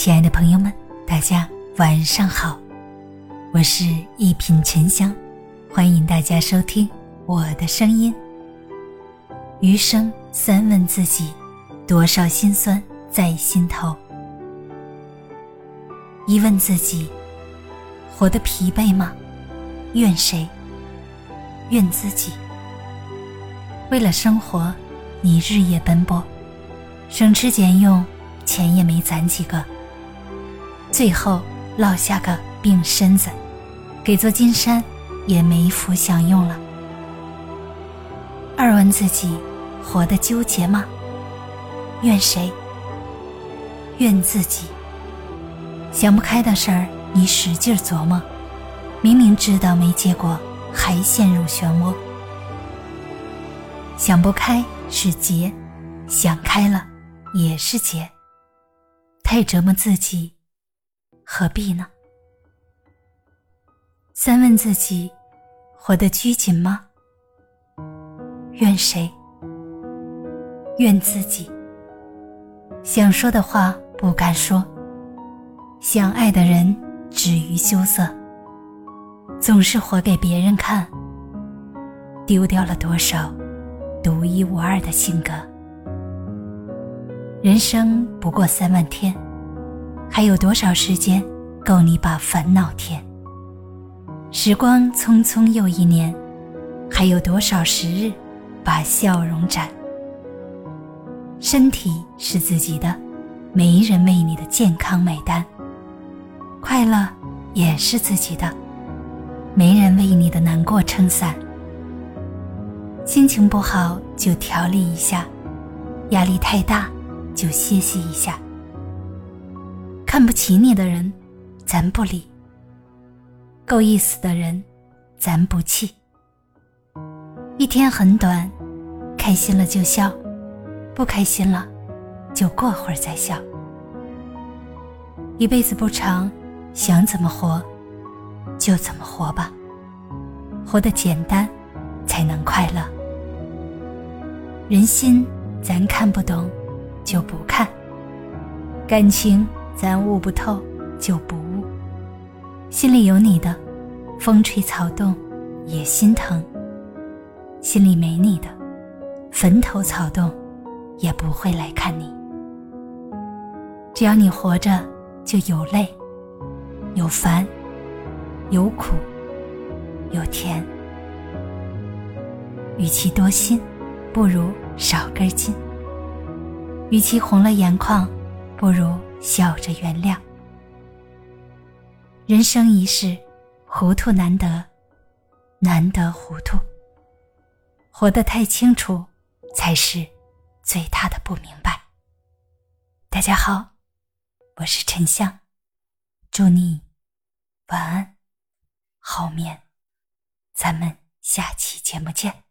亲爱的朋友们，大家晚上好，我是一品沉香，欢迎大家收听我的声音。余生三问自己，多少心酸在心头？一问自己，活得疲惫吗？怨谁？怨自己。为了生活，你日夜奔波，省吃俭用，钱也没攒几个。最后落下个病身子，给座金山也没福享用了。二问自己，活得纠结吗？怨谁？怨自己。想不开的事儿，你使劲琢磨，明明知道没结果，还陷入漩涡。想不开是劫，想开了也是劫。太折磨自己。何必呢？三问自己：活得拘谨吗？怨谁？怨自己。想说的话不敢说，想爱的人止于羞涩，总是活给别人看，丢掉了多少独一无二的性格。人生不过三万天。还有多少时间够你把烦恼填？时光匆匆又一年，还有多少时日把笑容展？身体是自己的，没人为你的健康买单；快乐也是自己的，没人为你的难过撑伞。心情不好就调理一下，压力太大就歇息一下。看不起你的人，咱不理；够意思的人，咱不气。一天很短，开心了就笑，不开心了就过会儿再笑。一辈子不长，想怎么活就怎么活吧，活得简单才能快乐。人心咱看不懂，就不看；感情。咱悟不透就不悟，心里有你的，风吹草动也心疼；心里没你的，坟头草动也不会来看你。只要你活着，就有泪，有烦，有苦，有甜。与其多心，不如少根筋；与其红了眼眶，不如。笑着原谅。人生一世，糊涂难得，难得糊涂。活得太清楚，才是最大的不明白。大家好，我是沉香，祝你晚安，好眠。咱们下期节目见。